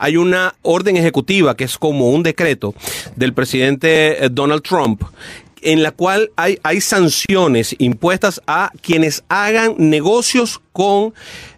hay una orden ejecutiva que es como un decreto del presidente eh, Donald Trump en la cual hay, hay sanciones impuestas a quienes hagan negocios con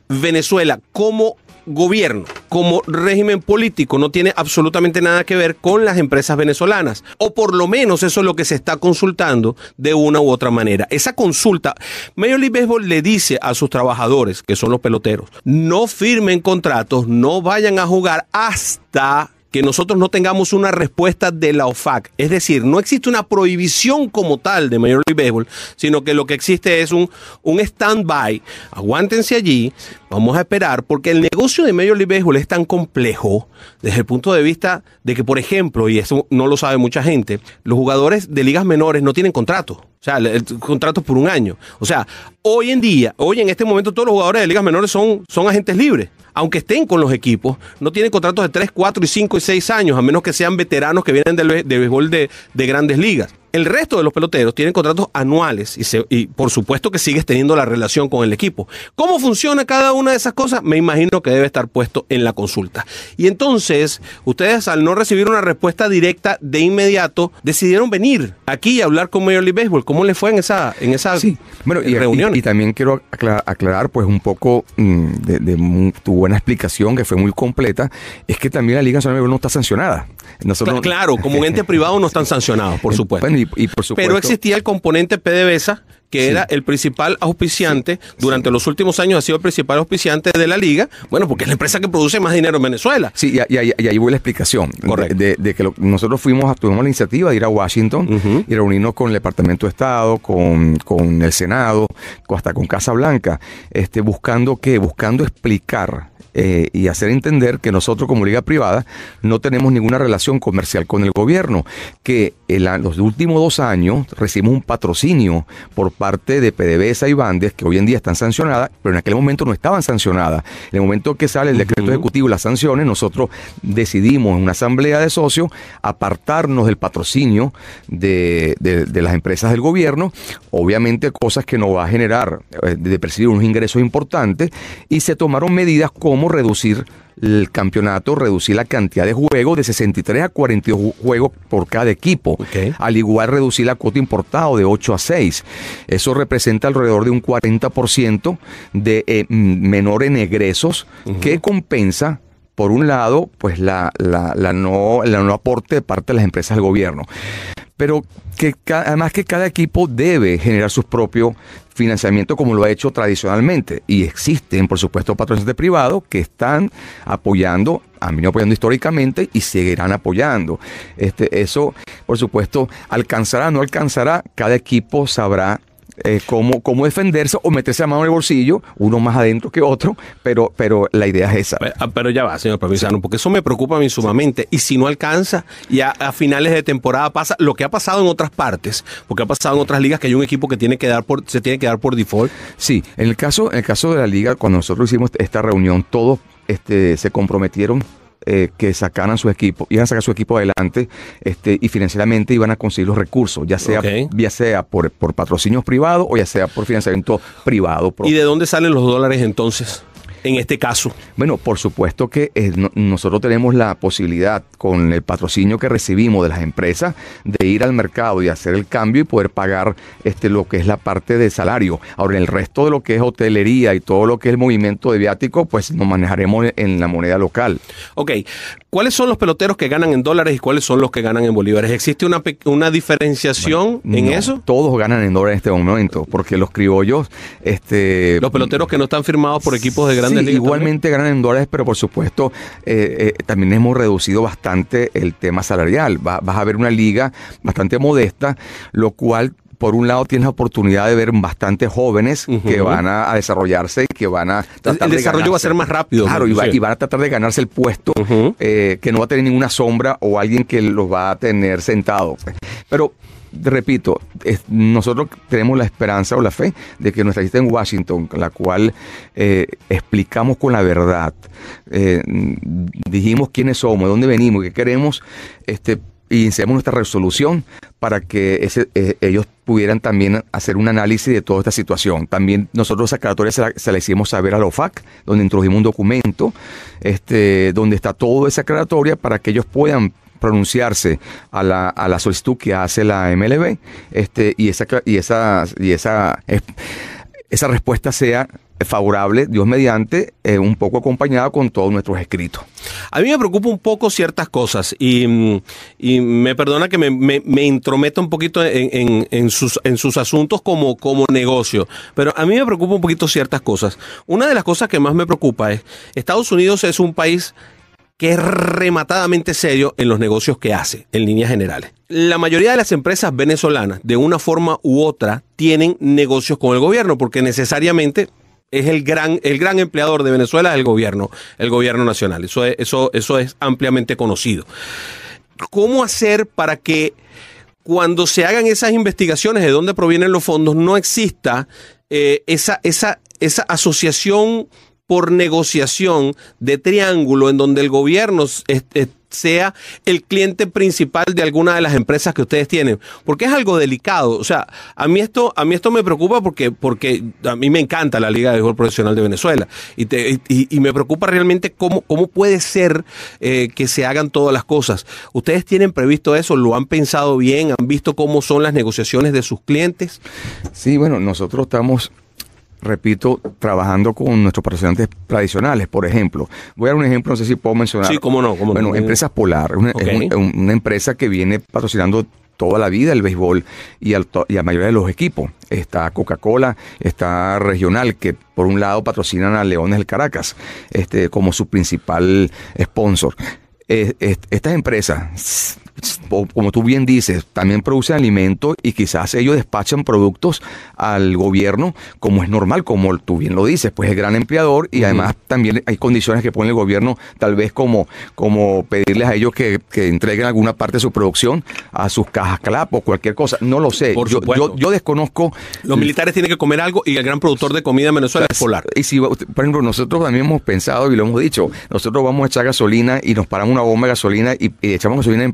Venezuela como gobierno, como régimen político, no tiene absolutamente nada que ver con las empresas venezolanas. O por lo menos eso es lo que se está consultando de una u otra manera. Esa consulta, Major League Baseball le dice a sus trabajadores, que son los peloteros, no firmen contratos, no vayan a jugar hasta que nosotros no tengamos una respuesta de la OFAC. Es decir, no existe una prohibición como tal de Major League Baseball, sino que lo que existe es un, un stand-by. Aguántense allí, vamos a esperar, porque el negocio de Major League Baseball es tan complejo desde el punto de vista de que, por ejemplo, y eso no lo sabe mucha gente, los jugadores de ligas menores no tienen contrato. O sea, el, contrato por un año. O sea, hoy en día, hoy en este momento, todos los jugadores de ligas menores son, son agentes libres aunque estén con los equipos, no tienen contratos de 3, 4 y 5 y 6 años, a menos que sean veteranos que vienen del, del béisbol de, de grandes ligas. El resto de los peloteros tienen contratos anuales y, se, y, por supuesto que sigues teniendo la relación con el equipo. ¿Cómo funciona cada una de esas cosas? Me imagino que debe estar puesto en la consulta. Y entonces, ustedes al no recibir una respuesta directa de inmediato, decidieron venir aquí y hablar con Major League Baseball. ¿Cómo le fue en esa, en esa sí. bueno, y, reunión? Y, y, también quiero aclarar, aclarar, pues un poco mmm, de, de, tu buena explicación, que fue muy completa, es que también la Liga Nacional no está sancionada. Nosotros, claro, como un ente privado no están sancionados, por supuesto. Bueno, y, por supuesto. Pero existía el componente PDVSA, que sí. era el principal auspiciante, sí. durante sí. los últimos años ha sido el principal auspiciante de la liga, bueno, porque es la empresa que produce más dinero en Venezuela. Sí, y, y, y ahí voy la explicación. Correcto. De, de, de que lo, nosotros fuimos, tuvimos la iniciativa de ir a Washington uh -huh. y reunirnos con el Departamento de Estado, con, con el Senado, hasta con Casa Blanca, este, buscando qué, buscando explicar eh, y hacer entender que nosotros como liga privada no tenemos ninguna relación comercial con el gobierno, que en los últimos dos años recibimos un patrocinio por parte de PDVSA y Bandes, que hoy en día están sancionadas, pero en aquel momento no estaban sancionadas. En el momento que sale el decreto uh -huh. ejecutivo y las sanciones, nosotros decidimos en una asamblea de socios apartarnos del patrocinio de, de, de las empresas del gobierno, obviamente cosas que nos va a generar eh, de percibir unos ingresos importantes, y se tomaron medidas como reducir el campeonato, reducir la cantidad de juegos de 63 a 42 juegos por cada equipo. Okay. Al igual reducir la cuota importado de 8 a 6. Eso representa alrededor de un 40% de eh, menor en egresos uh -huh. que compensa por un lado, pues la, la, la, no, la no aporte de parte de las empresas del gobierno. Pero que además que cada equipo debe generar sus propios financiamiento como lo ha hecho tradicionalmente. Y existen, por supuesto, patrocinantes privados que están apoyando, han venido apoyando históricamente y seguirán apoyando. Este, eso, por supuesto, alcanzará, no alcanzará, cada equipo sabrá eh, cómo, cómo, defenderse o meterse la mano en el bolsillo, uno más adentro que otro, pero, pero la idea es esa. Pero, pero ya va, señor Provinciano, porque eso me preocupa a mí sumamente. Y si no alcanza, y a, a, finales de temporada pasa lo que ha pasado en otras partes, porque ha pasado en otras ligas que hay un equipo que tiene que dar por, se tiene que dar por default. Sí, en el caso, en el caso de la liga, cuando nosotros hicimos esta reunión, todos este, se comprometieron eh, que sacaran su equipo, iban a sacar su equipo adelante este, y financieramente iban a conseguir los recursos, ya sea, okay. ya sea por, por patrocinios privados o ya sea por financiamiento privado. Propio. ¿Y de dónde salen los dólares entonces? En este caso? Bueno, por supuesto que eh, no, nosotros tenemos la posibilidad, con el patrocinio que recibimos de las empresas, de ir al mercado y hacer el cambio y poder pagar este, lo que es la parte de salario. Ahora, el resto de lo que es hotelería y todo lo que es el movimiento de viático, pues nos manejaremos en la moneda local. Ok, ¿cuáles son los peloteros que ganan en dólares y cuáles son los que ganan en bolívares? ¿Existe una, una diferenciación bueno, en no, eso? Todos ganan en dólares en este momento, porque los criollos... Este, los peloteros que no están firmados por equipos de grandes sí, ligas. Igualmente también? ganan en dólares, pero por supuesto eh, eh, también hemos reducido bastante el tema salarial. Va, vas a ver una liga bastante modesta, lo cual por un lado tienes la oportunidad de ver bastantes jóvenes uh -huh. que van a, a, desarrollarse y que van a tratar el desarrollo de va a ser más rápido claro y, va, y, van a tratar de ganarse el puesto uh -huh. eh, que no va a tener ninguna sombra o alguien que los va a tener sentado pero repito, nosotros tenemos la esperanza o la fe de que nuestra lista en Washington, la cual eh, explicamos con la verdad, eh, dijimos quiénes somos, de dónde venimos, qué queremos, este, y iniciamos nuestra resolución para que eh, ellos pudieran también hacer un análisis de toda esta situación. También nosotros esa se la, se la hicimos saber a la OFAC, donde introdujimos un documento este, donde está toda esa aclaratoria para que ellos puedan pronunciarse a la, a la solicitud que hace la MLB este, y esa y esa y esa esa respuesta sea favorable, Dios mediante, eh, un poco acompañada con todos nuestros escritos. A mí me preocupa un poco ciertas cosas y, y me perdona que me, me, me intrometa un poquito en, en, en, sus, en sus asuntos como, como negocio, pero a mí me preocupa un poquito ciertas cosas. Una de las cosas que más me preocupa es, Estados Unidos es un país que es rematadamente serio en los negocios que hace, en líneas generales. La mayoría de las empresas venezolanas, de una forma u otra, tienen negocios con el gobierno, porque necesariamente es el gran, el gran empleador de Venezuela el gobierno, el gobierno nacional. Eso es, eso, eso es ampliamente conocido. ¿Cómo hacer para que cuando se hagan esas investigaciones de dónde provienen los fondos no exista eh, esa, esa, esa asociación por negociación de triángulo en donde el gobierno sea el cliente principal de alguna de las empresas que ustedes tienen, porque es algo delicado. O sea, a mí esto, a mí esto me preocupa porque, porque a mí me encanta la Liga de Béisbol Profesional de Venezuela y, y, me preocupa realmente cómo, cómo puede ser eh, que se hagan todas las cosas. ¿Ustedes tienen previsto eso? ¿Lo han pensado bien? ¿Han visto cómo son las negociaciones de sus clientes? Sí, bueno, nosotros estamos repito, trabajando con nuestros patrocinantes tradicionales, por ejemplo. Voy a dar un ejemplo, no sé si puedo mencionar. Sí, cómo no. Cómo bueno, no. Empresas Polar, una, okay. es un, una empresa que viene patrocinando toda la vida el béisbol y, al, y a la mayoría de los equipos. Está Coca-Cola, está Regional, que por un lado patrocinan a Leones del Caracas este, como su principal sponsor. Eh, estas empresas como tú bien dices, también producen alimentos y quizás ellos despachan productos al gobierno como es normal, como tú bien lo dices, pues es gran empleador y además también hay condiciones que pone el gobierno tal vez como, como pedirles a ellos que, que, entreguen alguna parte de su producción a sus cajas CLAP o cualquier cosa, no lo sé, Por yo, yo, yo, desconozco. Los militares tienen que comer algo y el gran productor de comida en Venezuela es Polar. Y si, por ejemplo, nosotros también hemos pensado y lo hemos dicho, nosotros vamos a echar gasolina y nos paramos una bomba de gasolina y, y echamos gasolina en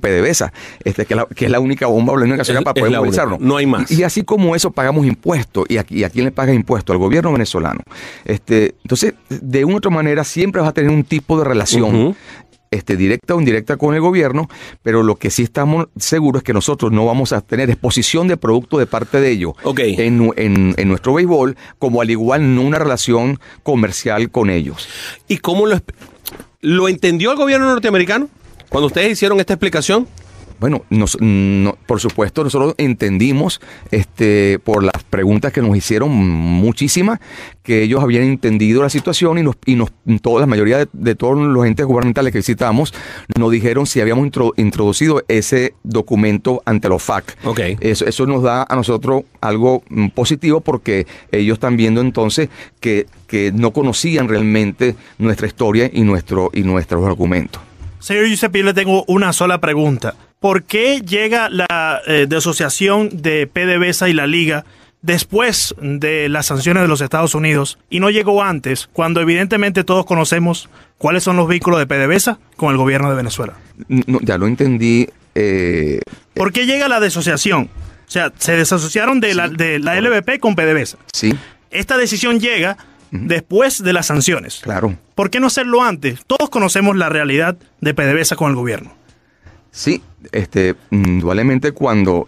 Este, que, la, que, es la única bomba o la única gasolina para poder movilizarnos. No hay más. Y, y, así como eso pagamos impuestos. ¿Y a, y a quién le paga impuestos? Al gobierno venezolano. Este, entonces, de una u otra manera, siempre vas a tener un tipo de relación. Uh -huh este, directa o indirecta con el gobierno, pero lo que sí estamos seguros es que nosotros no vamos a tener exposición de producto de parte de ellos okay. en, en, en, nuestro béisbol, como al igual no una relación comercial con ellos. ¿Y cómo lo, lo entendió el gobierno norteamericano cuando ustedes hicieron esta explicación? Bueno, nos, no, por supuesto, nosotros entendimos este, por las preguntas que nos hicieron muchísimas que ellos habían entendido la situación y nos, y nos toda la mayoría de, de, todos los entes gubernamentales que visitamos nos dijeron si habíamos intro, introducido ese documento ante los FAC. Okay. Eso, eso nos da a nosotros algo positivo porque ellos están viendo entonces que, que no conocían realmente nuestra historia y, nuestro, y nuestros argumentos. Señor Giuseppe, yo le tengo una sola pregunta. ¿Por qué llega la eh, asociación de PDVSA y la Liga después de las sanciones de los Estados Unidos y no llegó antes, cuando evidentemente todos conocemos cuáles son los vínculos de PDVSA con el gobierno de Venezuela? No, ya lo entendí. Eh, ¿Por qué llega la desasociación? O sea, se desasociaron de, sí, la, de la LVP con PDVSA. Sí. Esta decisión llega después de las sanciones. Claro. ¿Por qué no hacerlo antes? Todos conocemos la realidad de PDVSA con el gobierno. Sí, este, indudablemente cuando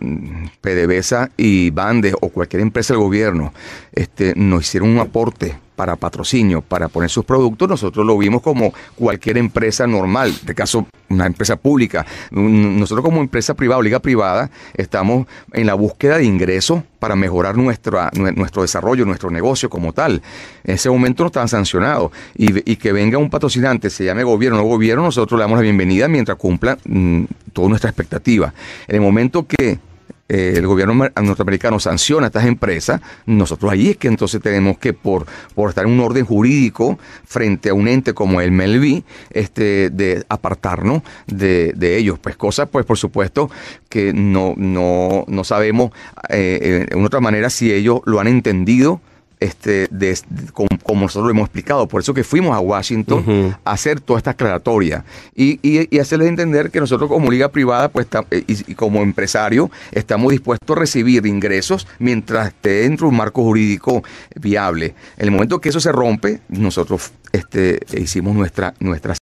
PDVSA y Bandes o cualquier empresa del gobierno este, nos hicieron un aporte para patrocinio, para poner sus productos, nosotros lo vimos como cualquier empresa normal, de caso una empresa pública. Nosotros como empresa privada liga privada estamos en la búsqueda de ingresos para mejorar nuestro desarrollo, nuestro negocio como tal. En ese momento no estaban sancionados y, y que venga un patrocinante, se llame gobierno o no gobierno, nosotros le damos la bienvenida mientras cumpla mmm, toda nuestra expectativa. En el momento que eh, el gobierno norteamericano sanciona a estas empresas, nosotros ahí es que entonces tenemos que, por, por estar en un orden jurídico frente a un ente como el MLB, este, de apartarnos de, de ellos. Pues cosas, pues por supuesto, que no, no, no sabemos eh, en otra manera si ellos lo han entendido este, de, como, nosotros lo hemos explicado. Por eso que fuimos a Washington a hacer toda esta aclaratoria y, y, hacerles entender que nosotros como liga privada pues, eh, y, como empresario estamos dispuestos a recibir ingresos mientras esté dentro de un marco jurídico viable. En el momento que eso se rompe, nosotros este, hicimos nuestra, nuestra